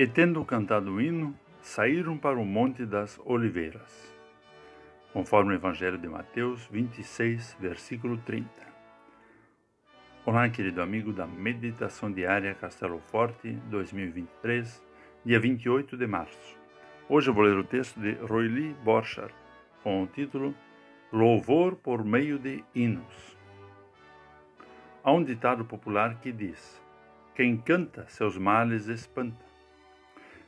E tendo cantado o hino, saíram para o Monte das Oliveiras, conforme o Evangelho de Mateus 26, versículo 30. Olá, querido amigo da Meditação Diária Castelo Forte 2023, dia 28 de março. Hoje eu vou ler o texto de Roili Borchardt, com o título Louvor por meio de hinos. Há um ditado popular que diz: Quem canta seus males espanta.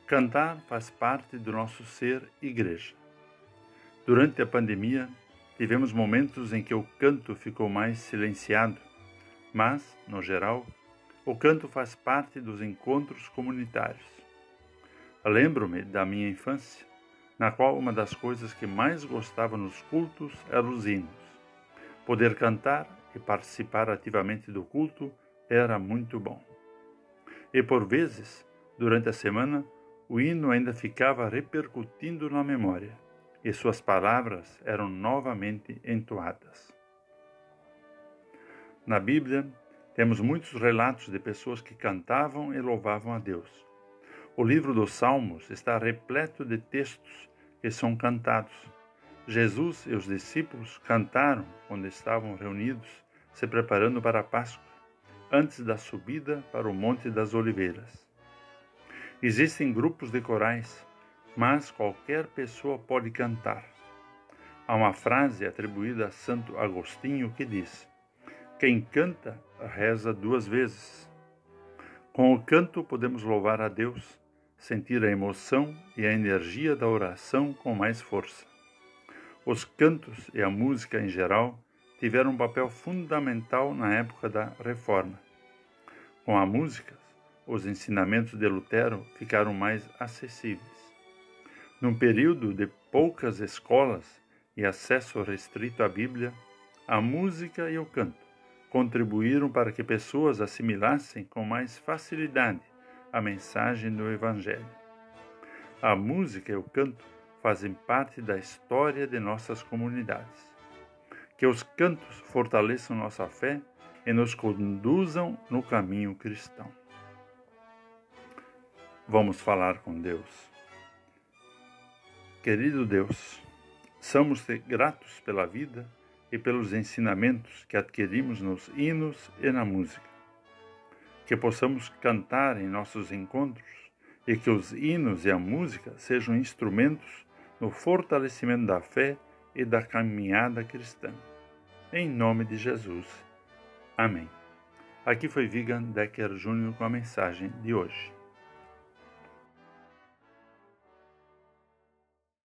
Cantar faz parte do nosso ser igreja. Durante a pandemia, tivemos momentos em que o canto ficou mais silenciado, mas, no geral, o canto faz parte dos encontros comunitários. Lembro-me da minha infância, na qual uma das coisas que mais gostava nos cultos eram os hinos. Poder cantar e participar ativamente do culto era muito bom. E por vezes, durante a semana, o hino ainda ficava repercutindo na memória e suas palavras eram novamente entoadas. Na Bíblia, temos muitos relatos de pessoas que cantavam e louvavam a Deus. O livro dos Salmos está repleto de textos que são cantados. Jesus e os discípulos cantaram quando estavam reunidos, se preparando para a Páscoa, antes da subida para o Monte das Oliveiras. Existem grupos de corais, mas qualquer pessoa pode cantar. Há uma frase atribuída a Santo Agostinho que diz: Quem canta, reza duas vezes. Com o canto podemos louvar a Deus, sentir a emoção e a energia da oração com mais força. Os cantos e a música em geral tiveram um papel fundamental na época da Reforma. Com a música, os ensinamentos de Lutero ficaram mais acessíveis. Num período de poucas escolas e acesso restrito à Bíblia, a música e o canto contribuíram para que pessoas assimilassem com mais facilidade a mensagem do Evangelho. A música e o canto fazem parte da história de nossas comunidades. Que os cantos fortaleçam nossa fé e nos conduzam no caminho cristão. Vamos falar com Deus. Querido Deus, somos-te gratos pela vida e pelos ensinamentos que adquirimos nos hinos e na música. Que possamos cantar em nossos encontros e que os hinos e a música sejam instrumentos no fortalecimento da fé e da caminhada cristã. Em nome de Jesus. Amém. Aqui foi Vigan Decker Júnior com a mensagem de hoje.